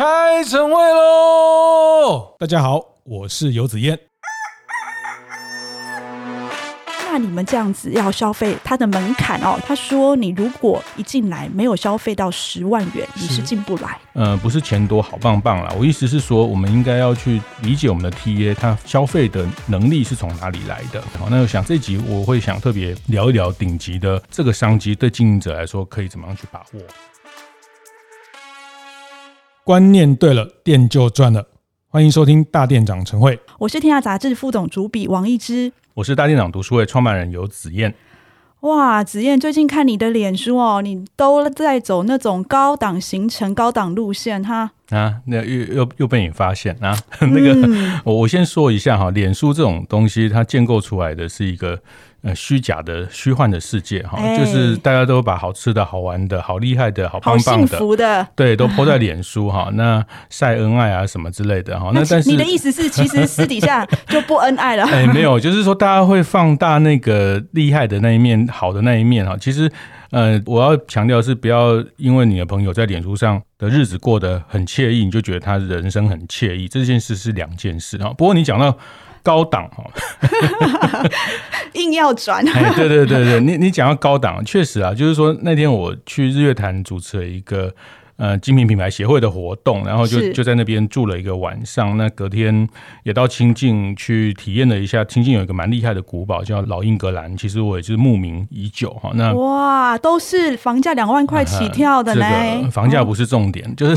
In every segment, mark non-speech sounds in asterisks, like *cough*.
开晨会喽！大家好，我是游子燕。那你们这样子要消费，它的门槛哦，他说你如果一进来没有消费到十万元，你是进不来。呃，不是钱多好棒棒啦，我意思是说，我们应该要去理解我们的 TA，他消费的能力是从哪里来的。好，那我想这集我会想特别聊一聊顶级的这个商机，对经营者来说可以怎么样去把握。观念对了，店就赚了。欢迎收听大店长晨会，我是天下杂志副总主笔王一之。我是大店长读书会创办人游子燕。哇，子燕，最近看你的脸书哦，你都在走那种高档行程、高档路线哈。啊，那又又又被你发现啊？*laughs* 那个，我、嗯、我先说一下哈，脸书这种东西，它建构出来的是一个。呃，虚假的、虚幻的世界哈，欸、就是大家都把好吃的、好玩的、好厉害的、好棒棒的，的对，都 po 在脸书哈。那晒恩爱啊什么之类的哈。那但是你的意思是，其实私底下就不恩爱了？哎、欸，没有，就是说大家会放大那个厉害的那一面、好的那一面哈。其实，呃，我要强调是，不要因为你的朋友在脸书上的日子过得很惬意，你就觉得他人生很惬意。这件事是两件事哈。不过你讲到。高档哈，硬要转。哎，对对对对，你你讲到高档，确实啊，就是说那天我去日月潭主持了一个。呃，精品品牌协会的活动，然后就就在那边住了一个晚上。那隔天也到清境去体验了一下。清境有一个蛮厉害的古堡，叫老英格兰。其实我也是慕名已久哈。那哇，都是房价两万块起跳的呢。啊这个、房价不是重点，哦、就是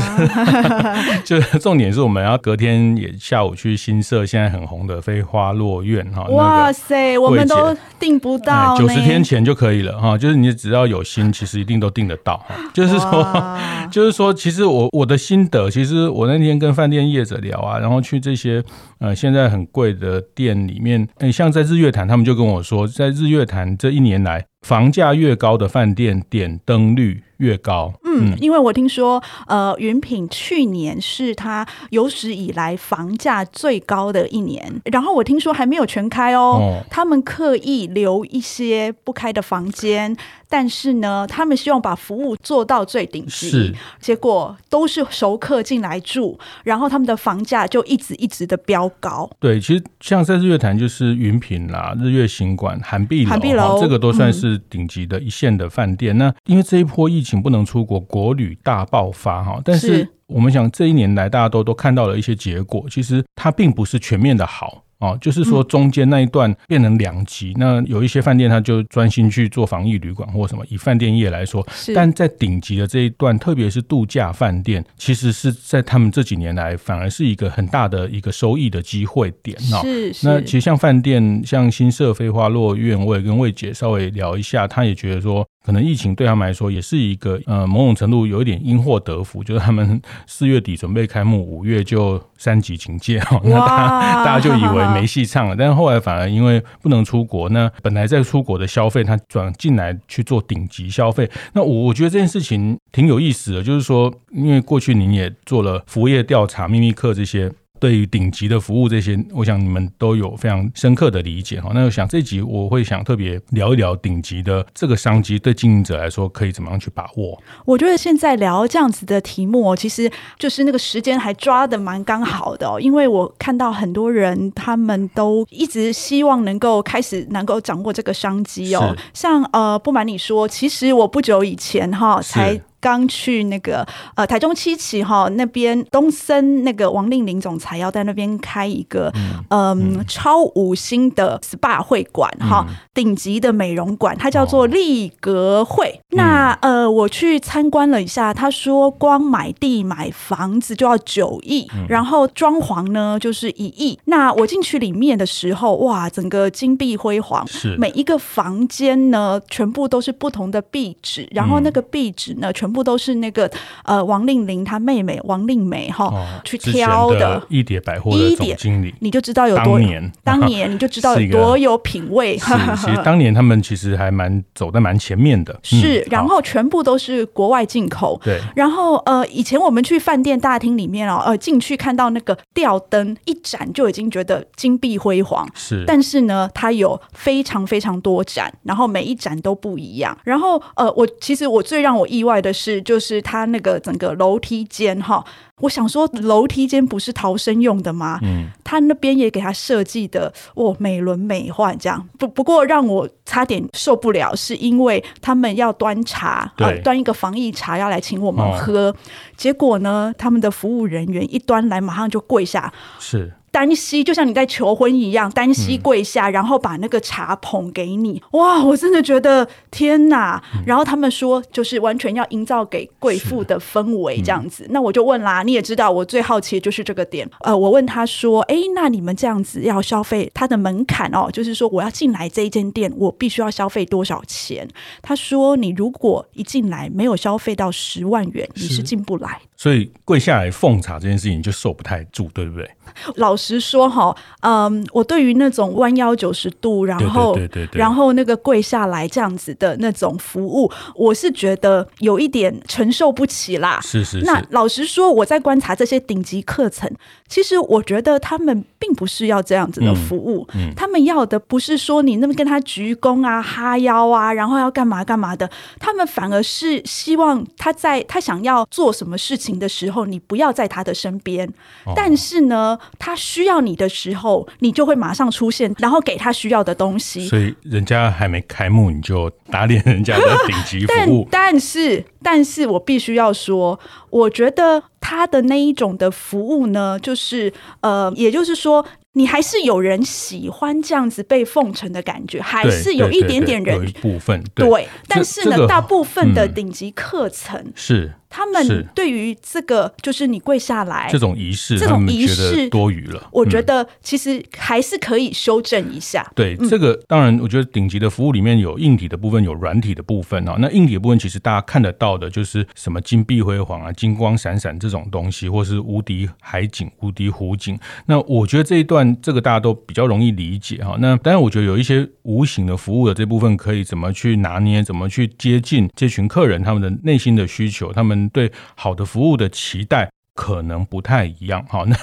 *laughs* 就是重点是我们要隔天也下午去新社现在很红的飞花落院哈。哇塞，我们都订不到，九十天前就可以了哈。就是你只要有心，其实一定都订得到哈。就是说，*laughs* 就是。说，其实我我的心得，其实我那天跟饭店业者聊啊，然后去这些呃现在很贵的店里面，嗯，像在日月潭，他们就跟我说，在日月潭这一年来，房价越高的饭店点灯率越高。嗯，因为我听说，呃，云品去年是它有史以来房价最高的一年，然后我听说还没有全开哦，哦他们刻意留一些不开的房间。但是呢，他们希望把服务做到最顶级，是结果都是熟客进来住，然后他们的房价就一直一直的飙高。对，其实像在日月潭就是云品啦、日月行馆、韩碧楼，韩碧楼这个都算是顶级的一线的饭店。嗯、那因为这一波疫情不能出国，国旅大爆发哈。但是我们想这一年来大家都都看到了一些结果，其实它并不是全面的好。哦，就是说中间那一段变成两极，嗯、那有一些饭店他就专心去做防疫旅馆或什么，以饭店业来说，但在顶级的这一段，特别是度假饭店，其实是在他们这几年来反而是一个很大的一个收益的机会点。是，是那其实像饭店，像新社飞花落院，我也跟魏姐稍微聊一下，她也觉得说。可能疫情对他们来说也是一个呃某种程度有一点因祸得福，就是他们 *laughs* 四月底准备开幕，五月就三级警戒哈，那大家 *laughs* 大家就以为没戏唱了，但是后来反而因为不能出国，那本来在出国的消费，他转进来去做顶级消费，那我我觉得这件事情挺有意思的，就是说，因为过去您也做了服务业调查、秘密课这些。对于顶级的服务这些，我想你们都有非常深刻的理解哈。那我想这集我会想特别聊一聊顶级的这个商机，对经营者来说可以怎么样去把握？我觉得现在聊这样子的题目，其实就是那个时间还抓的蛮刚好的哦。因为我看到很多人他们都一直希望能够开始能够掌握这个商机哦。像呃，不瞒你说，其实我不久以前哈才。刚去那个呃台中七期哈那边东森那个王令林总裁要在那边开一个嗯、呃、超五星的 SPA 会馆哈顶级的美容馆，它叫做丽格会。哦、那呃我去参观了一下，他说光买地买房子就要九亿，嗯、然后装潢呢就是一亿。那我进去里面的时候，哇，整个金碧辉煌，是。每一个房间呢全部都是不同的壁纸，然后那个壁纸呢全部。都是那个呃王令玲她妹妹王令梅哈、哦、去挑的，一叠百货的总经理，你就知道有多年，当年你就知道有 *laughs* 多有品味。其实当年他们其实还蛮走在蛮前面的。*laughs* 是，嗯、然后全部都是国外进口。对，然后呃，以前我们去饭店大厅里面哦，呃，进去看到那个吊灯一盏就已经觉得金碧辉煌。是，但是呢，它有非常非常多盏，然后每一盏都不一样。然后呃，我其实我最让我意外的是。是，就是他那个整个楼梯间哈，我想说楼梯间不是逃生用的吗？嗯，他那边也给他设计的哦，美轮美奂这样。不不过让我差点受不了，是因为他们要端茶，呃，端一个防疫茶要来请我们喝，哦，结果呢，他们的服务人员一端来，马上就跪下。是。单膝就像你在求婚一样，单膝跪下，嗯、然后把那个茶捧给你。哇，我真的觉得天哪！嗯、然后他们说，就是完全要营造给贵妇的氛围这样子。嗯、那我就问啦，你也知道，我最好奇的就是这个点。呃，我问他说，哎，那你们这样子要消费，它的门槛哦，就是说我要进来这一间店，我必须要消费多少钱？他说，你如果一进来没有消费到十万元，你是进不来。所以跪下来奉茶这件事情就受不太住，对不对？老实说哈，嗯，我对于那种弯腰九十度，然后对对对对，然后那个跪下来这样子的那种服务，我是觉得有一点承受不起啦。是是是。那老实说，我在观察这些顶级课程，其实我觉得他们并不是要这样子的服务，嗯嗯、他们要的不是说你那么跟他鞠躬啊、哈腰啊，然后要干嘛干嘛的，他们反而是希望他在他想要做什么事情的时候，你不要在他的身边，哦、但是呢，他需要你的时候，你就会马上出现，然后给他需要的东西。所以人家还没开幕，你就打脸人家的顶级服务。*laughs* 但但是，但是我必须要说，我觉得他的那一种的服务呢，就是呃，也就是说。你还是有人喜欢这样子被奉承的感觉，还是有一点点人，有一部分对，对，但是呢，这个、大部分的顶级课程、嗯、是。他们对于这个就是你跪下来这种仪式，这种仪式多余了。我觉得其实还是可以修正一下。对，这个当然，我觉得顶级的服务里面有硬体的部分，有软体的部分啊。那硬体的部分其实大家看得到的，就是什么金碧辉煌啊、金光闪闪这种东西，或是无敌海景、无敌湖景。那我觉得这一段这个大家都比较容易理解哈。那当然，我觉得有一些无形的服务的这部分，可以怎么去拿捏，怎么去接近这群客人他们的内心的需求，他们。对好的服务的期待可能不太一样，好，那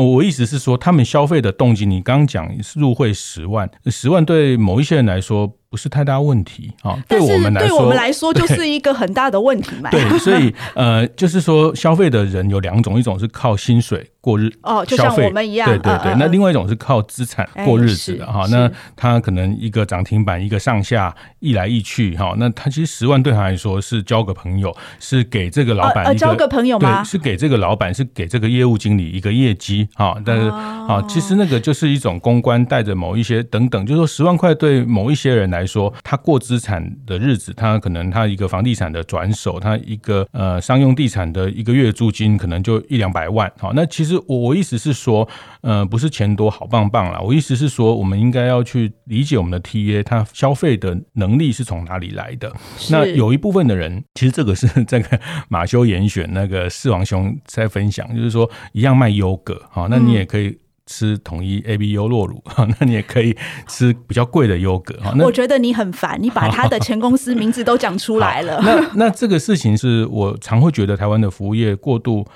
我意思是说，他们消费的动机，你刚讲入会十万，十万对某一些人来说不是太大问题啊，对我们来说，对我们来说就是一个很大的问题嘛。对，所以呃，就是说消费的人有两种，一种是靠薪水。过日哦，就像我们一样，对对对。那另外一种是靠资产过日子的哈。那他可能一个涨停板，一个上下，一来一去哈。那他其实十万对他来说是交个朋友，是给这个老板呃交个朋友吗？对，是给这个老板，是给这个业务经理一个业绩哈。但是啊，其实那个就是一种公关带着某一些等等，就是说十万块对某一些人来说，他过资产的日子，他可能他一个房地产的转手，他一个呃商用地产的一个月租金可能就一两百万好。那其实。我我意思是说，呃，不是钱多好棒棒啦。我意思是说，我们应该要去理解我们的 TA，他消费的能力是从哪里来的。那有一部分的人，其实这个是这个马修严选那个四王兄在分享，就是说一样卖优格，好，那你也可以吃统一 A B U 酪乳，*laughs* 哈，那你也可以吃比较贵的优格。哈，那我觉得你很烦，你把他的前公司名字都讲出来了。那那这个事情是我常会觉得台湾的服务业过度。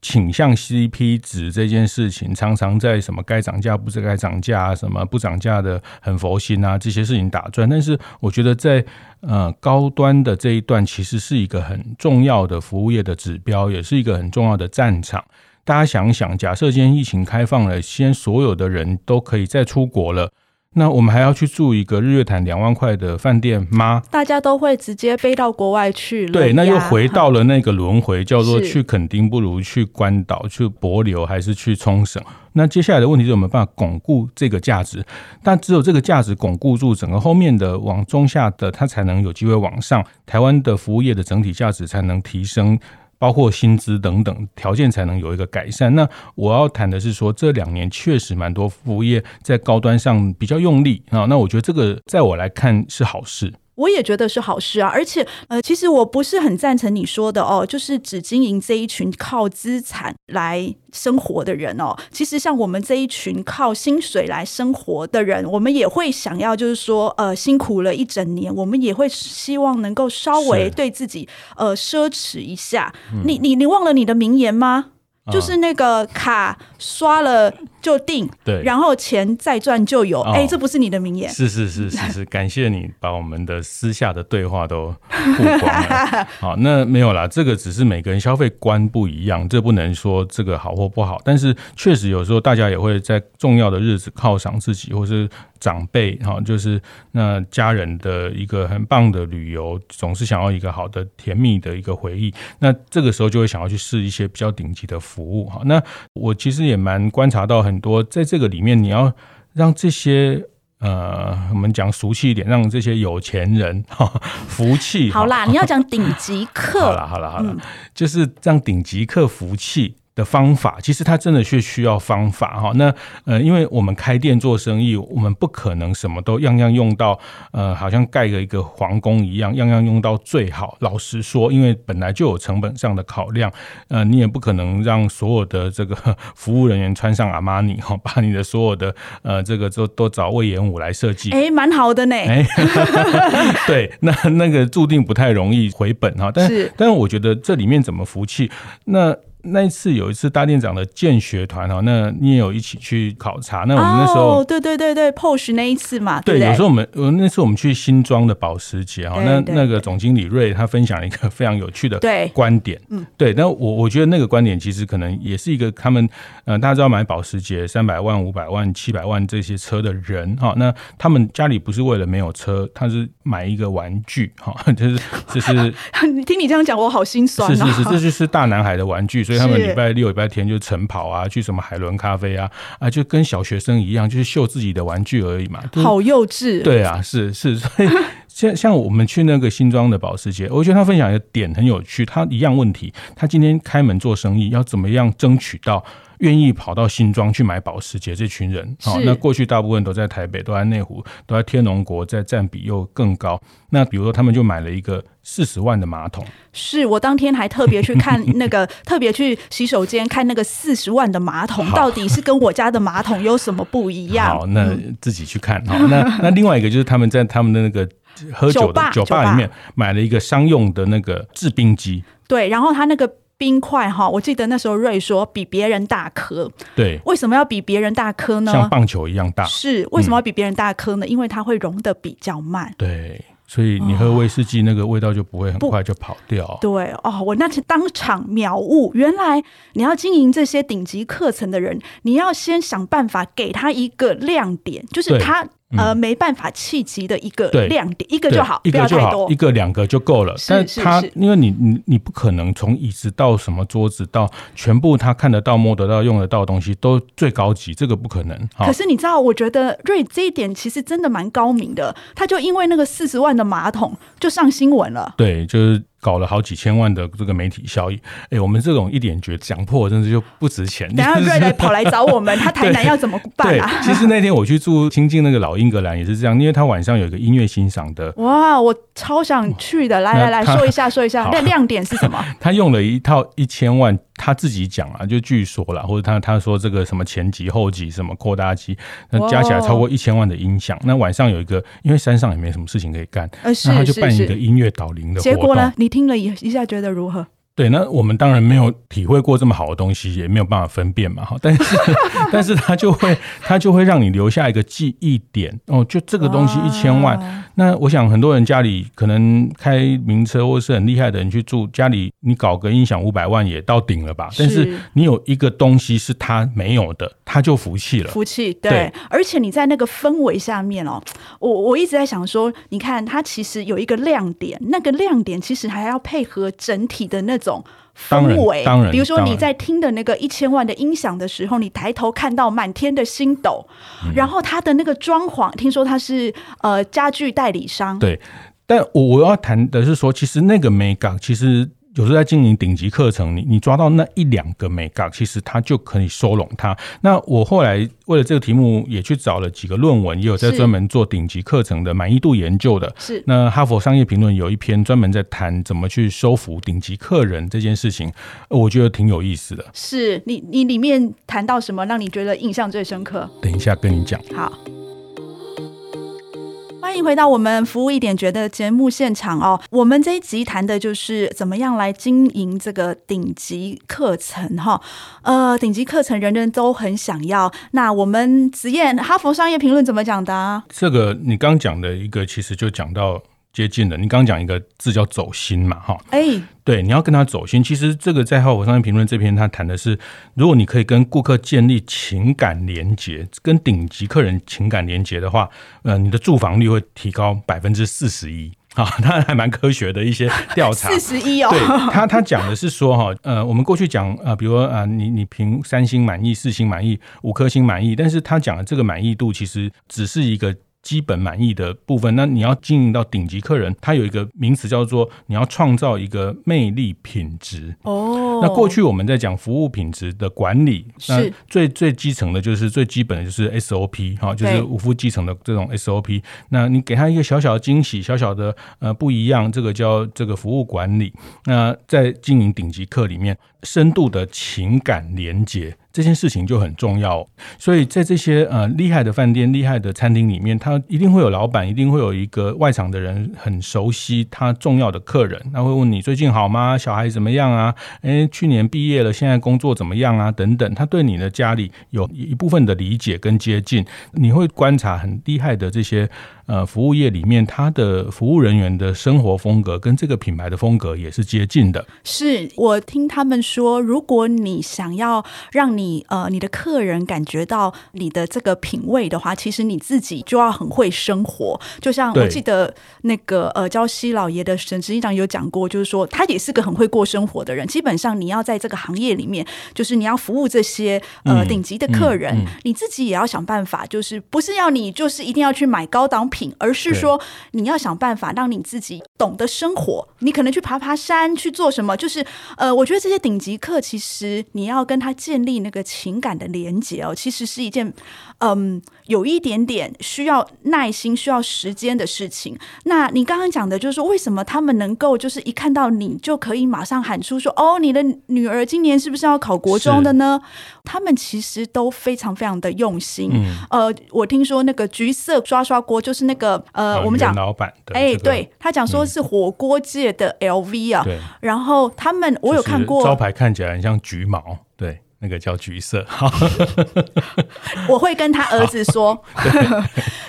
倾向 CP 值这件事情，常常在什么该涨价不是该涨价啊，什么不涨价的很佛心啊，这些事情打转。但是我觉得在呃高端的这一段，其实是一个很重要的服务业的指标，也是一个很重要的战场。大家想想，假设今天疫情开放了，先所有的人都可以再出国了。那我们还要去住一个日月潭两万块的饭店吗？大家都会直接飞到国外去了。对，那又回到了那个轮回，*laughs* 叫做去垦丁不如去关岛，去帛琉还是去冲绳？那接下来的问题是有没有办法巩固这个价值？但只有这个价值巩固住，整个后面的往中下的，它才能有机会往上。台湾的服务业的整体价值才能提升。包括薪资等等条件才能有一个改善。那我要谈的是说，这两年确实蛮多服务业在高端上比较用力啊。那我觉得这个在我来看是好事。我也觉得是好事啊，而且呃，其实我不是很赞成你说的哦，就是只经营这一群靠资产来生活的人哦。其实像我们这一群靠薪水来生活的人，我们也会想要，就是说呃，辛苦了一整年，我们也会希望能够稍微对自己呃奢侈一下。你你你忘了你的名言吗？就是那个卡刷了就定，对，然后钱再赚就有。哎、哦，这不是你的名言？是是是是是，感谢你把我们的私下的对话都曝光了。好，那没有啦，这个只是每个人消费观不一样，这不能说这个好或不好。但是确实有时候大家也会在重要的日子犒赏自己，或是长辈哈，就是那家人的一个很棒的旅游，总是想要一个好的甜蜜的一个回忆。那这个时候就会想要去试一些比较顶级的服务哈。那我其实也蛮观察到很多，在这个里面你要让这些呃，我们讲俗气一点，让这些有钱人哈服气。好啦，你要讲顶级客。好了好了好了，就是让顶级客服气。的方法，其实它真的是需要方法哈。那呃，因为我们开店做生意，我们不可能什么都样样用到，呃，好像盖了一个皇宫一样，样样用到最好。老实说，因为本来就有成本上的考量，呃，你也不可能让所有的这个 *laughs* 服务人员穿上阿玛尼哈，把你的所有的呃这个都都找魏延武来设计。哎，蛮好的呢。哎，*laughs* 对，那那个注定不太容易回本哈。但是，但是我觉得这里面怎么服气那。那一次有一次大店长的建学团哈，那你也有一起去考察。那我们那时候，哦，对对对对，POSH 那一次嘛，对，对对有时候我们，呃，那次我们去新庄的保时捷哈，那那个总经理瑞他分享了一个非常有趣的观点，嗯，对，那我我觉得那个观点其实可能也是一个他们，呃，大家知道买保时捷三百万、五百万、七百万这些车的人哈，那他们家里不是为了没有车，他是买一个玩具哈，就 *laughs* 是就是，*laughs* 你听你这样讲，我好心酸，是是是，这就是大男孩的玩具。所以他们礼拜六、礼拜天就晨跑啊，去什么海伦咖啡啊，啊，就跟小学生一样，就是秀自己的玩具而已嘛。好幼稚。对啊，是是，*laughs* 所以像像我们去那个新庄的保时捷，我觉得他分享一个点很有趣。他一样问题，他今天开门做生意，要怎么样争取到？愿意跑到新庄去买保时捷这群人，好，那过去大部分都在台北，都在内湖，都在天龙国，在占比又更高。那比如说，他们就买了一个四十万的马桶。是我当天还特别去看 *laughs* 那个，特别去洗手间看那个四十万的马桶，到底是跟我家的马桶有什么不一样？好，那自己去看。好，那 *laughs* 那另外一个就是他们在他们的那个喝酒的酒吧里面买了一个商用的那个制冰机。对，然后他那个。冰块哈，我记得那时候瑞说比别人大颗，对，为什么要比别人大颗呢？像棒球一样大。是，为什么要比别人大颗呢？嗯，因为它会融得比较慢。对，所以你喝威士忌那个味道就不会很快就跑掉。哦，对哦，我那次当场秒悟，原来你要经营这些顶级课程的人，你要先想办法给他一个亮点，就是他。呃，没办法企及的一个亮点，一个就好，一个就好，不要太多，一个两个就够了。但他因为你你你不可能从椅子到什么桌子到全部他看得到、摸得到、用得到的东西都最高级，这个不可能。可是你知道，我觉得瑞这一点其实真的蛮高明的，他就因为那个四十万的马桶就上新闻了。对，就是。搞了好几千万的这个媒体效益，哎、欸，我们这种一点绝讲破，真是就不值钱。等下瑞来跑来找我们，*laughs* 他台南要怎么办啊？其实那天我去住亲近那个老英格兰也是这样，因为他晚上有一个音乐欣赏的。哇，我超想去的！来来来说一下，说一下，那亮点是什么？*laughs* 他用了一套一千万。他自己讲啊，就据说了，或者他他说这个什么前级、后级、什么扩大机，那加起来超过一千万的音响。那晚上有一个，因为山上也没什么事情可以干，那他就办一个音乐导聆的活动。结果呢？你听了一一下，觉得如何？对，那我们当然没有体会过这么好的东西，也没有办法分辨嘛。哈，但是，*laughs* 但是他就会，他就会让你留下一个记忆点哦。就这个东西一千万，那我想很多人家里可能开名车或是很厉害的人去住家里，你搞个音响五百万也到顶了吧？但是你有一个东西是他没有的，他就服气了。服气，对。而且你在那个氛围下面哦，我我一直在想说，你看它其实有一个亮点，那个亮点其实还要配合整体的那种。种氛围，当然，比如说你在听的那个一千万的音响的时候，你抬头看到满天的星斗，嗯，然后他的那个装潢，听说他是呃家具代理商，对。但我我要谈的是说，其实那个美感，其实。有时候在经营顶级课程，你你抓到那一两个美感，其实它就可以收拢它。那我后来为了这个题目，也去找了几个论文，也有在专门做顶级课程的满意度研究的。是那哈佛商业评论有一篇专门在谈怎么去收服顶级客人这件事情，我觉得挺有意思的。是你你里面谈到什么让你觉得印象最深刻？等一下跟你讲。好。欢迎回到我们服务一点觉得节目现场哦。我们这一集谈的就是怎么样来经营这个顶级课程哈。呃，顶级课程人人都很想要。那我们子燕，哈佛商业评论怎么讲的啊？这个你刚讲的一个，其实就讲到。接近的，你刚刚讲一个字叫走心嘛，哈，哎，对，你要跟他走心。其实这个在《哈佛商业评论》这篇，他谈的是，如果你可以跟顾客建立情感连接，跟顶级客人情感连接的话，呃，你的住房率会提高百分之四十一。啊，*laughs* 他还蛮科学的一些调查，*laughs* 四十一哦。对他，他讲的是说，哈，呃，我们过去讲，呃，比如说，呃，你你评三星满意、四星满意、五颗星满意，但是他讲的这个满意度其实只是一个。基本满意的部分，那你要经营到顶级客人，他有一个名词叫做你要创造一个魅力品质。哦，那过去我们在讲服务品质的管理，那最最基层的就是最基本的就是 SOP 哈，就是五夫基层的这种 SOP。那你给他一个小小的惊喜，小小的呃不一样，这个叫这个服务管理。那在经营顶级客里面，深度的情感连结。这件事情就很重要，所以在这些呃厉害的饭店、厉害的餐厅里面，他一定会有老板，一定会有一个外场的人很熟悉他重要的客人，他会问你最近好吗？小孩怎么样啊？诶，去年毕业了，现在工作怎么样啊？等等，他对你的家里有一部分的理解跟接近，你会观察很厉害的这些。呃，服务业里面，他的服务人员的生活风格跟这个品牌的风格也是接近的。是我听他们说，如果你想要让你呃你的客人感觉到你的这个品味的话，其实你自己就要很会生活。就像我记得那个呃，焦西老爷的沈执行长有讲过，就是说他也是个很会过生活的人。基本上你要在这个行业里面，就是你要服务这些呃顶级的客人，嗯嗯嗯、你自己也要想办法，就是不是要你就是一定要去买高档品。而是说，你要想办法让你自己懂得生活。你可能去爬爬山，去做什么？就是呃，我觉得这些顶级课，其实你要跟他建立那个情感的连接哦，其实是一件嗯，有一点点需要耐心、需要时间的事情。那你刚刚讲的，就是说，为什么他们能够就是一看到你就可以马上喊出说：“哦，你的女儿今年是不是要考国中的呢？”他们其实都非常非常的用心。嗯、呃，我听说那个橘色刷刷锅就是那个呃，啊、我们讲老板的，哎，对他讲说是火锅界的 LV 啊。对、嗯。然后他们我有看过招牌，看起来很像橘毛，对，那个叫橘色。*laughs* 我会跟他儿子说，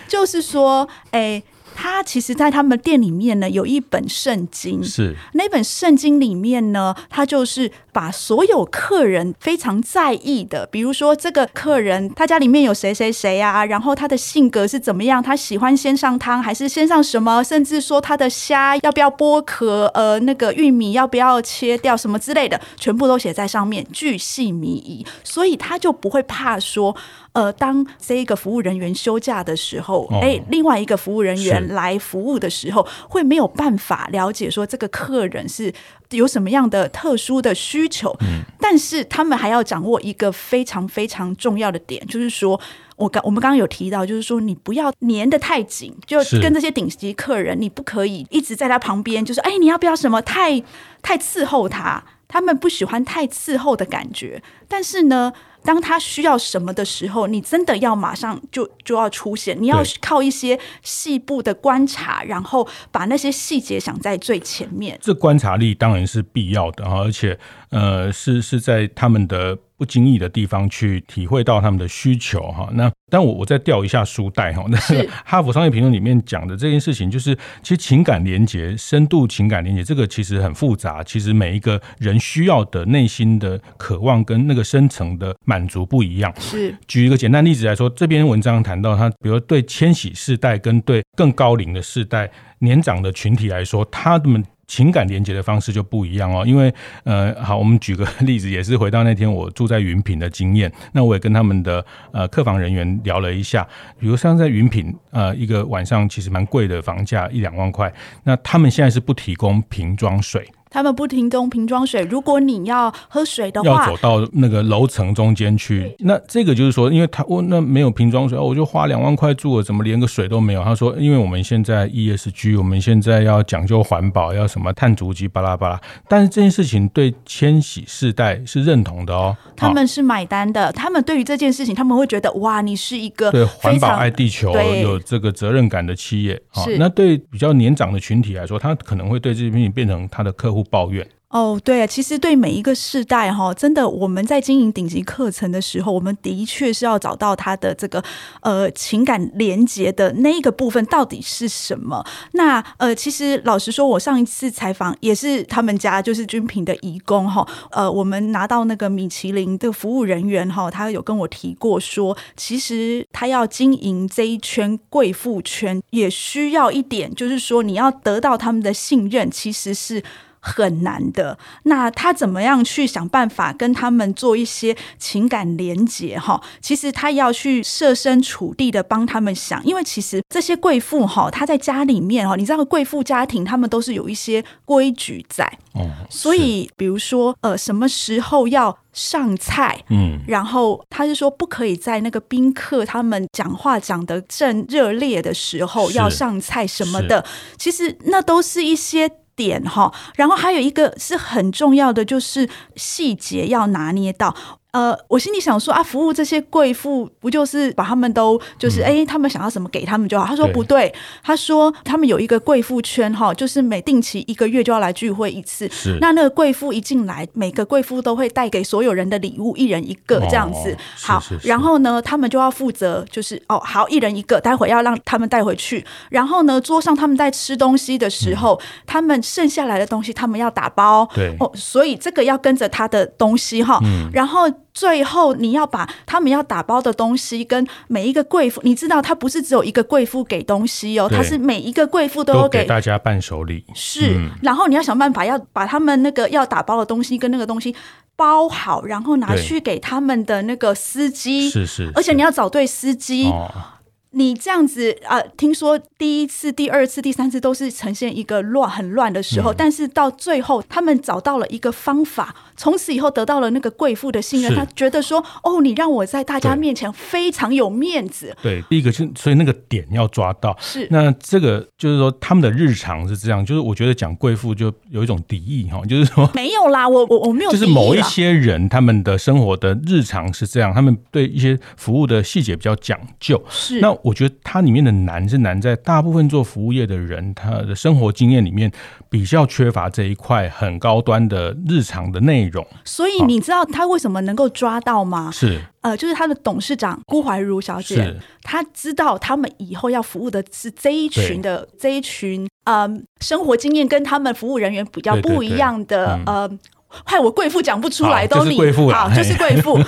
就是说，哎。他其实，在他们店里面呢，有一本圣经。是那本圣经里面呢，他就是把所有客人非常在意的，比如说这个客人他家里面有谁谁谁啊，然后他的性格是怎么样，他喜欢先上汤还是先上什么，甚至说他的虾要不要剥壳，呃，那个玉米要不要切掉什么之类的，全部都写在上面，巨细靡遗，所以他就不会怕说。呃，当这一个服务人员休假的时候，哎、哦，另外一个服务人员来服务的时候，会没有办法了解说这个客人是有什么样的特殊的需求。嗯，但是他们还要掌握一个非常非常重要的点，就是说我刚我们刚刚有提到，就是说你不要粘得太紧，就跟这些顶级客人，你不可以一直在他旁边，就是哎，你要不要什么太太伺候他？他们不喜欢太伺候的感觉，但是呢。当他需要什么的时候，你真的要马上就就要出现。你要靠一些细部的观察，然后把那些细节想在最前面。这观察力当然是必要的，而且呃，是是在他们的。不经意的地方去体会到他们的需求哈，那但我我再调一下书袋哈，那个 *laughs* 哈佛商业评论里面讲的这件事情，就是其实情感连接、深度情感连接这个其实很复杂，其实每一个人需要的内心的渴望跟那个深层的满足不一样。是，举一个简单例子来说，这篇文章谈到他，比如对千禧世代跟对更高龄的世代年长的群体来说，他们。情感连接的方式就不一样哦，因为呃，好，我们举个例子，也是回到那天我住在云品的经验，那我也跟他们的呃客房人员聊了一下，比如像在云品，呃，一个晚上其实蛮贵的房价一两万块，那他们现在是不提供瓶装水。他们不提供瓶装水。如果你要喝水的话，要走到那个楼层中间去。那这个就是说，因为他我那没有瓶装水，我就花两万块住了，怎么连个水都没有？他说，因为我们现在 ESG，我们现在要讲究环保，要什么碳足迹巴拉巴拉。但是这件事情对千禧世代是认同的哦，他们是买单的。他们对于这件事情，他们会觉得哇，你是一个对环保爱地球有这个责任感的企业。是，那对比较年长的群体来说，他可能会对这件事情变成他的客户不抱怨。哦，对啊，其实对每一个世代哈，真的我们在经营顶级课程的时候，我们的确是要找到他的这个呃情感连接的那一个部分到底是什么。那呃，其实老实说，我上一次采访也是他们家就是君品的义工哈，呃，我们拿到那个米其林的服务人员哈，他有跟我提过说，其实他要经营这一圈贵妇圈，也需要一点，就是说你要得到他们的信任，其实是。很难的，那他怎么样去想办法跟他们做一些情感连结？哈，其实他要去设身处地的帮他们想，因为其实这些贵妇哈，她在家里面哈，你知道贵妇家庭他们都是有一些规矩在，哦，所以比如说呃，什么时候要上菜，嗯，然后他就说不可以在那个宾客他们讲话讲得正热烈的时候要上菜什么的，其实那都是一些。点哈，然后还有一个是很重要的，就是细节要拿捏到。呃，我心里想说啊，服务这些贵妇不就是把他们都就是哎、嗯，他们想要什么给他们就好。他说不对，他说他们有一个贵妇圈哈，就是每定期一个月就要来聚会一次。是，那那个贵妇一进来，每个贵妇都会带给所有人的礼物，一人一个这样子。哦、好是是是，然后呢，他们就要负责，就是哦，好，一人一个，待会要让他们带回去。然后呢，桌上他们在吃东西的时候，嗯、他们剩下来的东西他们要打包。对哦，所以这个要跟着他的东西哈、嗯。然后。最后，你要把他们要打包的东西跟每一个贵妇，你知道，他不是只有一个贵妇给东西哦，他是每一个贵妇都有给，给大家伴手礼。是、嗯，然后你要想办法要把他们那个要打包的东西跟那个东西包好，然后拿去给他们的那个司机。是是，而且你要找对司机。哦你这样子啊、呃，听说第一次、第二次、第三次都是呈现一个乱、很乱的时候，嗯，但是到最后，他们找到了一个方法，从此以后得到了那个贵妇的信任。他觉得说：“哦，你让我在大家面前非常有面子。”对，第一个是，所以那个点要抓到。是，那这个就是说，他们的日常是这样。就是我觉得讲贵妇就有一种敌意哈，就是说 *laughs* 没有啦，我我我没有。就是某一些人，他们的生活的日常是这样，他们对一些服务的细节比较讲究。是，那。我觉得它里面的难是难在大部分做服务业的人，他的生活经验里面比较缺乏这一块很高端的日常的内容。所以你知道他为什么能够抓到吗？是。呃，就是他的董事长郭怀如小姐，她知道他们以后要服务的是这一群的这一群呃生活经验跟他们服务人员比较不一样的对对对、嗯、呃，害我贵妇讲不出来都你贵妇好，就是贵妇，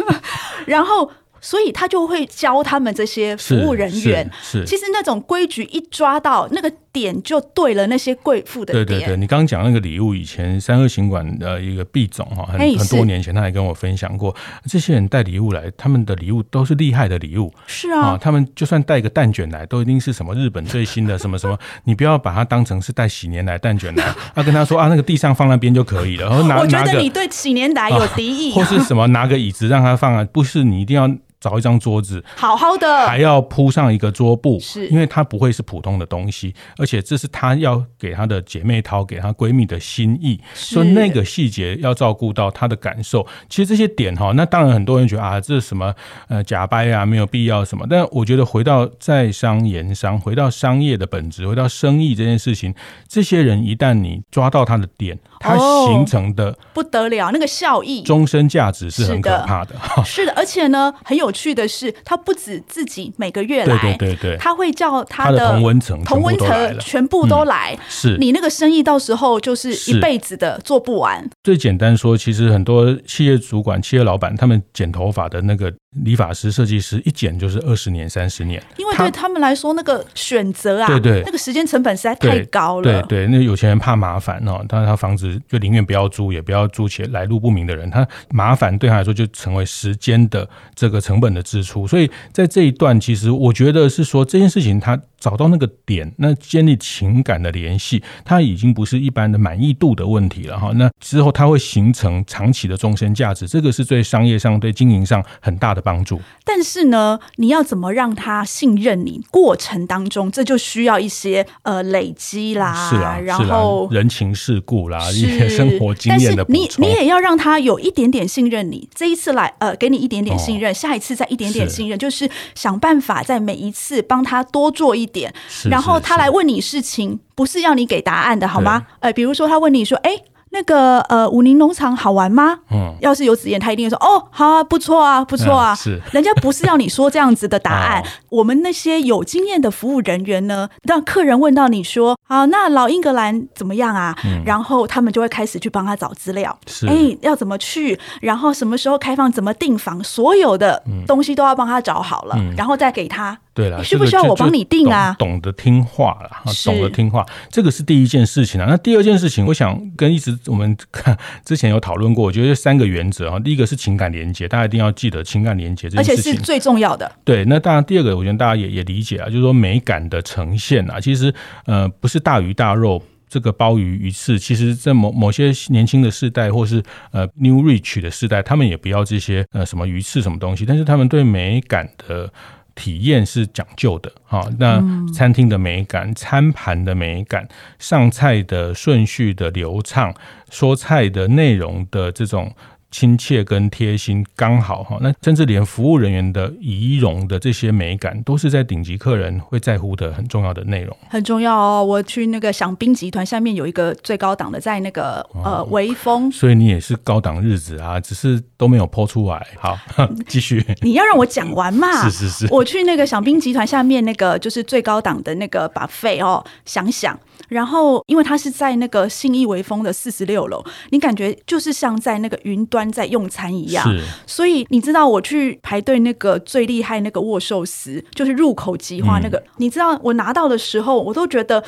*laughs* 然后。所以他就会教他们这些服务人员。是，是，其实那种规矩一抓到那个点，就对了。那些贵妇的点。对对对，你刚刚讲那个礼物，以前三和行馆的一个毕总哈，很很多年前他还跟我分享过，这些人带礼物来，他们的礼物都是厉害的礼物。是啊，他们就算带个蛋卷来，都一定是什么日本最新的什么什么。*laughs* 你不要把它当成是带喜年来蛋卷来，*laughs* 要跟他说啊，那个地上放那边就可以了。然后拿，我觉得你对喜年来有敌意，或是什么拿个椅子让他放啊，不是你一定要。找一张桌子，好好的，还要铺上一个桌布，是因为它不会是普通的东西，而且这是她要给她的姐妹淘、给她闺蜜的心意，所以那个细节要照顾到她的感受。其实这些点哈，那当然很多人觉得啊，这是什么呃假掰啊，没有必要什么。但我觉得回到在商言商，回到商业的本质，回到生意这件事情，这些人一旦你抓到他的点，他形成的、哦、不得了，那个效益、终身价值是很可怕的。是的，是的，而且呢，很有。有趣的是，他不止自己每个月来，对对对对，他会叫他的同温层、同温层全部都来。嗯、是你那个生意到时候就是一辈子的做不完。最简单说，其实很多企业主管、企业老板，他们剪头发的那个。理发师、设计师一剪就是二十年、三十年，因为对他们来说，那个选择啊，对对，那个时间成本实在太高了。对对，那有钱人怕麻烦哦，但是他房子就宁愿不要租，也不要租起来路不明的人，他麻烦对他来说就成为时间的这个成本本的支出。所以在这一段，其实我觉得是说这件事情，它找到那个点，那建立情感的联系，它已经不是一般的满意度的问题了哈。那之后它会形成长期的终身价值，这个是对商业上、对经营上很大的帮助。但是呢，你要怎么让他信任你？过程当中，这就需要一些呃累积啦，是啊，然后人情世故啦，一些生活经验的。你你也要让他有一点点信任你。这一次来呃，给你一点点信任，哦、下一次再一点点信任，是就是想办法在每一次帮他多做一点。然后他来问你事情，不是要你给答案的，好吗？呃，比如说他问你说，哎。那个呃，武宁农场好玩吗？嗯，要是有子彦，他一定会说哦，好啊，不错啊，不错啊。嗯、是，人家不是要你说这样子的答案。*laughs* 哦、我们那些有经验的服务人员呢，让客人问到你说，好，那老英格兰怎么样啊？嗯、然后他们就会开始去帮他找资料。是，哎，要怎么去？然后什么时候开放？怎么订房？所有的东西都要帮他找好了，嗯、然后再给他。对了，需不需要我帮你定啊？懂得听话了，懂得听话，这个是第一件事情啊。那第二件事情，我想跟一直我们看之前有讨论过，我觉得三个原则啊。第一个是情感连接，大家一定要记得情感连接这件事情，而且是最重要的。对，那当然第二个，我觉得大家也也理解啊，就是说美感的呈现啊，其实呃不是大鱼大肉，这个鲍鱼鱼翅，其实在某某些年轻的世代，或是呃 New Rich 的世代，他们也不要这些呃什么鱼翅什么东西，但是他们对美感的。体验是讲究的，哈，那餐厅的美感、餐盘的美感、上菜的顺序的流畅、说菜的内容的这种。亲切跟贴心刚好哈，那甚至连服务人员的仪容的这些美感，都是在顶级客人会在乎的很重要的内容。很重要哦，我去那个享宾集团下面有一个最高档的，在那个呃微风，所以你也是高档日子啊，只是都没有 po 出来。好，*laughs* 继续。你要让我讲完嘛？是是是。我去那个享宾集团下面那个就是最高档的那个 buffet 哦，想想。然后，因为它是在那个信义微风的四十六楼，你感觉就是像在那个云端在用餐一样。是，所以你知道我去排队那个最厉害那个握寿司，就是入口即化那个。嗯、你知道我拿到的时候，我都觉得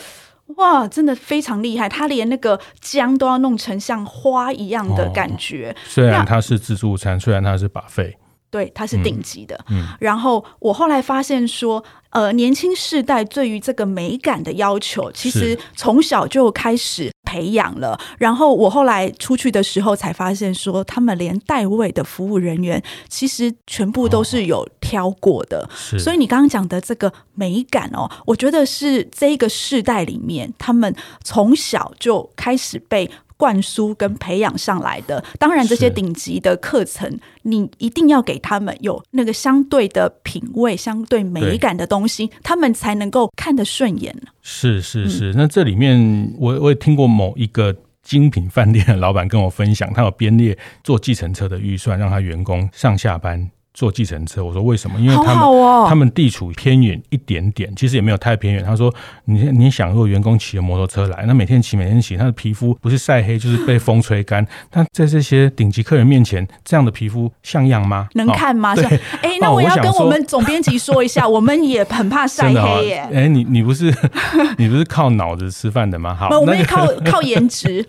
哇，真的非常厉害。他连那个姜都要弄成像花一样的感觉。哦、虽然它是自助餐，那虽然它是 buffet。对，它是顶级的。嗯，嗯，然后我后来发现说，呃，年轻世代对于这个美感的要求，其实从小就开始培养了。然后我后来出去的时候才发现说，他们连代位的服务人员，其实全部都是有挑过的。是，所以你刚刚讲的这个美感哦，我觉得是这个世代里面，他们从小就开始被。灌输跟培养上来的，当然这些顶级的课程，你一定要给他们有那个相对的品味、相对美感的东西，他们才能够看得顺眼。是是是，嗯、那这里面我我也听过某一个精品饭店的老板跟我分享，他有编列坐计程车的预算，让他员工上下班。坐计程车，我说为什么？因为他们好好、哦、他们地处偏远一点点，其实也没有太偏远。他说：“你你想，如果员工骑着摩托车来，那每天骑每天骑，他的皮肤不是晒黑就是被风吹干。*laughs* 那在这些顶级客人面前，这样的皮肤像样吗？能看吗？对，哎、欸，那我要跟我们总编辑说一下，*laughs* 我们也很怕晒黑耶。哎、欸，你你不是 *laughs* 你不是靠脑子吃饭的吗？好，我们也靠靠颜值。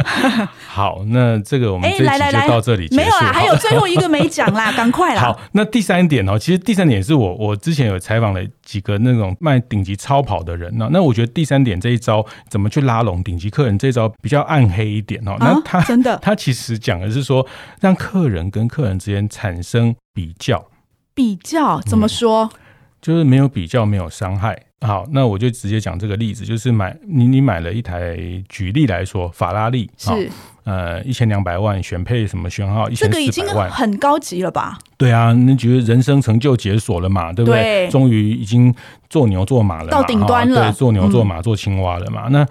好，那这个我们这一集就到这里。没有啦，还有最后一个没讲啦，赶快啦。好，那第。第三点哦，其实第三点是我我之前有采访了几个那种卖顶级超跑的人呢。那我觉得第三点这一招怎么去拉拢顶级客人，这一招比较暗黑一点哦。那他真的，他其实讲的是说，让客人跟客人之间产生比较，比较怎么说？嗯，就是没有比较，没有伤害。好，那我就直接讲这个例子，就是买你你买了一台，举例来说，法拉利是呃一千两百万，选配什么选号，一千四百万，这个已经很高级了吧？对啊，你觉得人生成就解锁了嘛？对不对？终于已经做牛做马了，到顶端了，对，做牛做马做青蛙了嘛？嗯、那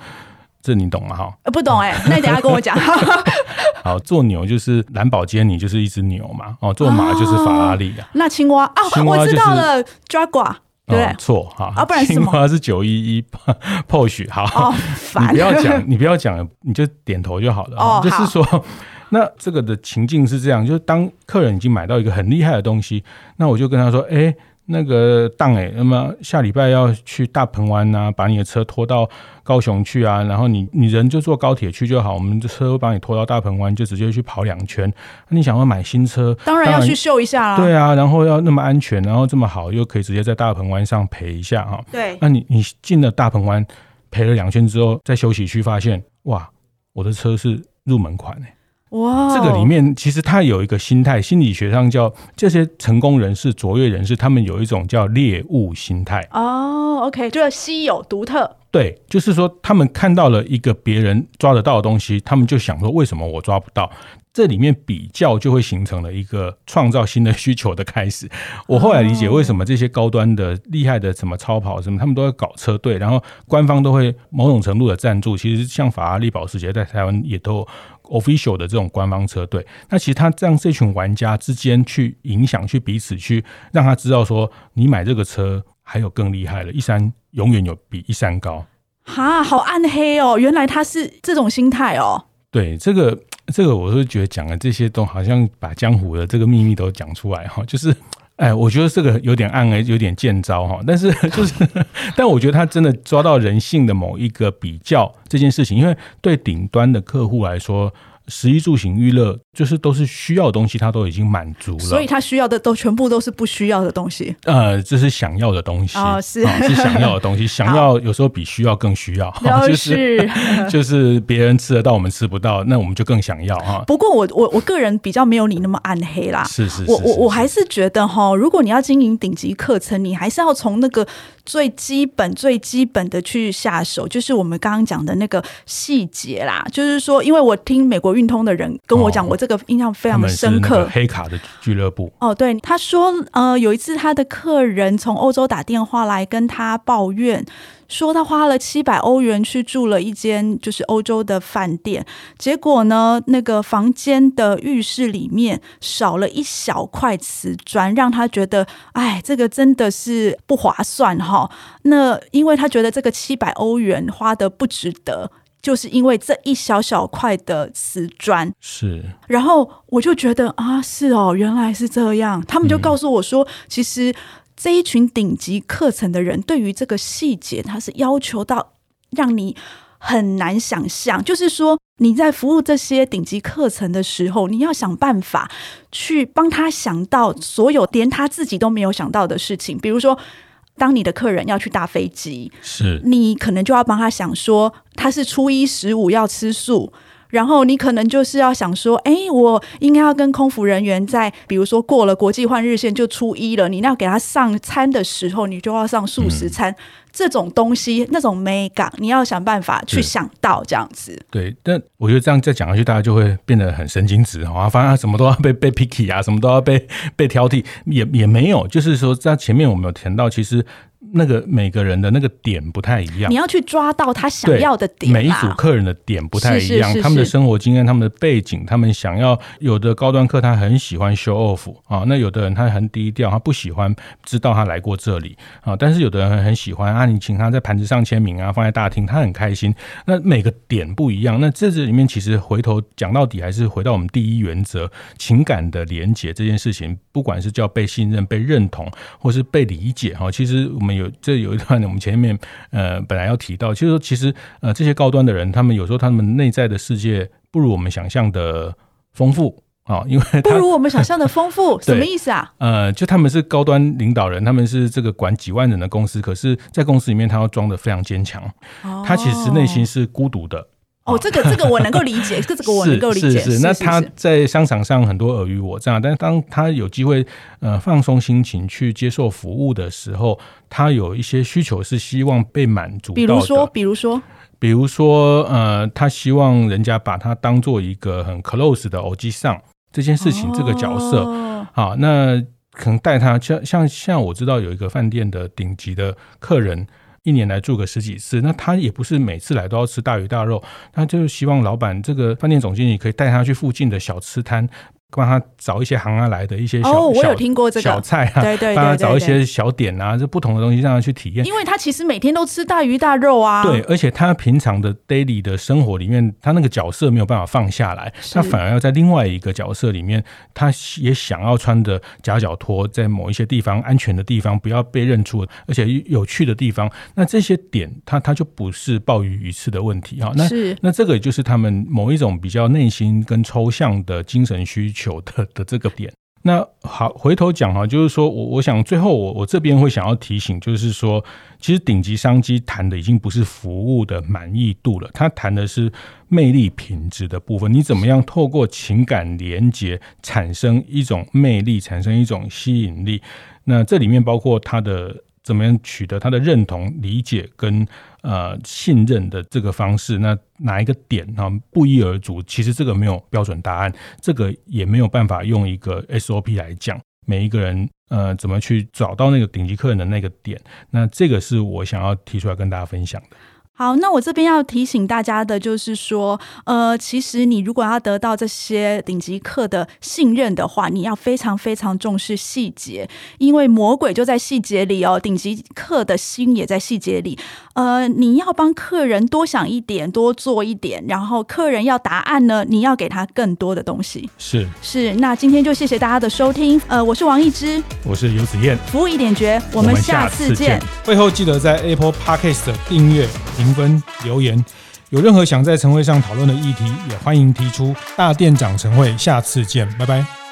这你懂吗？哈，不懂 *laughs* 哎、欸，那你等下跟我讲。*laughs* *laughs* 好，做牛就是蓝宝坚尼就是一只牛嘛，哦，做马就是法拉利啊、哦。那青蛙啊，我知道了，Jaguar。对，错哈啊，不然？青蛙是九一一 *laughs* Porsche 好，哦、你不要讲，*laughs* 你不要讲，你就点头就好了。哦，就是说，*laughs* 那这个的情境是这样，就是当客人已经买到一个很厉害的东西，那我就跟他说，哎，那个档哎，那么下礼拜要去大鹏湾啊，把你的车拖到高雄去啊，然后你你人就坐高铁去就好，我们的车会把你拖到大鹏湾，就直接去跑两圈。那你想要买新车，当然要去秀一下啦。对啊，然后要那么安全，然后这么好，又可以直接在大鹏湾上陪一下哈。对，那你你进了大鹏湾陪了两圈之后，在休息区发现，哇，我的车是入门款哎。哇，这个里面其实他有一个心态，心理学上叫这些成功人士、卓越人士，他们有一种叫猎物心态。哦，OK，就是稀有、独特。对，就是说他们看到了一个别人抓得到的东西，他们就想说，为什么我抓不到？这里面比较就会形成了一个创造新的需求的开始。我后来理解为什么这些高端的、厉害的什么超跑什么，他们都会搞车队，然后官方都会某种程度的赞助。其实像法拉利、保时捷在台湾也都。official 的这种官方车队，那其实他让这群玩家之间去影响，去彼此去让他知道说，你买这个车还有更厉害的，一山永远有比一山高。哈，好暗黑哦！原来他是这种心态哦。对，这个这个，我是觉得讲的这些都好像把江湖的这个秘密都讲出来哈，就是。哎，我觉得这个有点暗哎，有点见招哈。但是 *laughs* 就是，但我觉得他真的抓到人性的某一个比较这件事情，因为对顶端的客户来说。食衣住行娱乐就是都是需要的东西，他都已经满足了，所以他需要的都全部都是不需要的东西。呃，这是想要的东西哦，是、哦、是想要的东西，*laughs* 想要有时候比需要更需要，*laughs* 就是 *laughs* 就是别人吃得到，我们吃不到，那我们就更想要哈。不过我我我个人比较没有你那么暗黑啦，是是，是，我我我还是觉得哈，如果你要经营顶级课程，你还是要从那个。最基本、最基本的去下手，就是我们刚刚讲的那个细节啦。就是说，因为我听美国运通的人跟我讲，我这个印象非常的深刻。黑卡的俱乐部哦，对，他说，呃，有一次他的客人从欧洲打电话来跟他抱怨。说他花了七百欧元去住了一间就是欧洲的饭店，结果呢，那个房间的浴室里面少了一小块瓷砖，让他觉得，哎，这个真的是不划算哈。那因为他觉得这个七百欧元花的不值得，就是因为这一小小块的瓷砖。是，然后我就觉得啊，是哦，原来是这样。他们就告诉我说，嗯、其实。这一群顶级课程的人，对于这个细节，他是要求到让你很难想象。就是说，你在服务这些顶级课程的时候，你要想办法去帮他想到所有连他自己都没有想到的事情。比如说，当你的客人要去搭飞机，是你可能就要帮他想说，他是初一十五要吃素。然后你可能就是要想说，哎，我应该要跟空服人员在，比如说过了国际换日线就初一了，你那要给他上餐的时候，你就要上素食餐，嗯、这种东西那种美感，你要想办法去想到这样子。对，但我觉得这样再讲下去，大家就会变得很神经质啊，反正什么都要被被 picky 啊，什么都要被被挑剔，也也没有，就是说在前面我们有谈到，其实。那个每个人的那个点不太一样，你要去抓到他想要的点。每一组客人的点不太一样，他们的生活经验、他们的背景、他们想要有的高端客，他很喜欢 show off 啊。那有的人他很低调，他不喜欢知道他来过这里啊。但是有的人很喜欢啊，你请他在盘子上签名啊，放在大厅，他很开心。那每个点不一样，那这这里面其实回头讲到底，还是回到我们第一原则：情感的连结这件事情，不管是叫被信任、被认同，或是被理解哈，其实我们。有这有一段，我们前面呃本来要提到，就是说其实呃这些高端的人，他们有时候他们内在的世界不如我们想象的丰富啊，因为不如我们想象的丰富，*laughs* 什么意思啊？呃，就他们是高端领导人，他们是这个管几万人的公司，可是，在公司里面他要装的非常坚强，他其实内心是孤独的。哦，这个这个我能够理解，这个我能够理解。*laughs* 是是是，那他在商场上很多尔虞我诈，但是当他有机会呃放松心情去接受服务的时候，他有一些需求是希望被满足。比如说，比如说，比如说，呃，他希望人家把他当做一个很 close 的偶机上这件事情，这个角色啊，那可能带他像像像我知道有一个饭店的顶级的客人。一年来住个十几次，那他也不是每次来都要吃大鱼大肉，那就希望老板这个饭店总经理可以带他去附近的小吃摊，帮他找一些行啊来的一些小，哦，我有听过这个。小菜啊，对对，帮他找一些小点啊，这不同的东西让他去体验。因为他其实每天都吃大鱼大肉啊，对，而且他平常的 daily 的生活里面，他那个角色没有办法放下来，他反而要在另外一个角色里面，他也想要穿着夹脚拖，在某一些地方安全的地方不要被认出，而且有趣的地方，那这些点他他就不是鲍鱼鱼翅的问题哈。那那这个也就是他们某一种比较内心跟抽象的精神需求的 *laughs* 的这个点。那好，回头讲哈，就是说我我想最后我我这边会想要提醒，就是说，其实顶级商机谈的已经不是服务的满意度了，它谈的是魅力品质的部分。你怎么样透过情感连接产生一种魅力，产生一种吸引力？那这里面包括它的。怎么样取得他的认同、理解跟呃信任的这个方式？那哪一个点啊不一而足？其实这个没有标准答案，这个也没有办法用一个 SOP 来讲。每一个人呃怎么去找到那个顶级客人的那个点？那这个是我想要提出来跟大家分享的。好，那我这边要提醒大家的就是说，呃，其实你如果要得到这些顶级客的信任的话，你要非常非常重视细节，因为魔鬼就在细节里哦。顶级客的心也在细节里。呃，你要帮客人多想一点，多做一点，然后客人要答案呢，你要给他更多的东西。是是，那今天就谢谢大家的收听。呃，我是王一之，我是游子燕，服务一点绝，我们下次见。会后记得在 Apple Podcast 订阅。评分留言，有任何想在晨会上讨论的议题，也欢迎提出。大店长晨会，下次见，拜拜。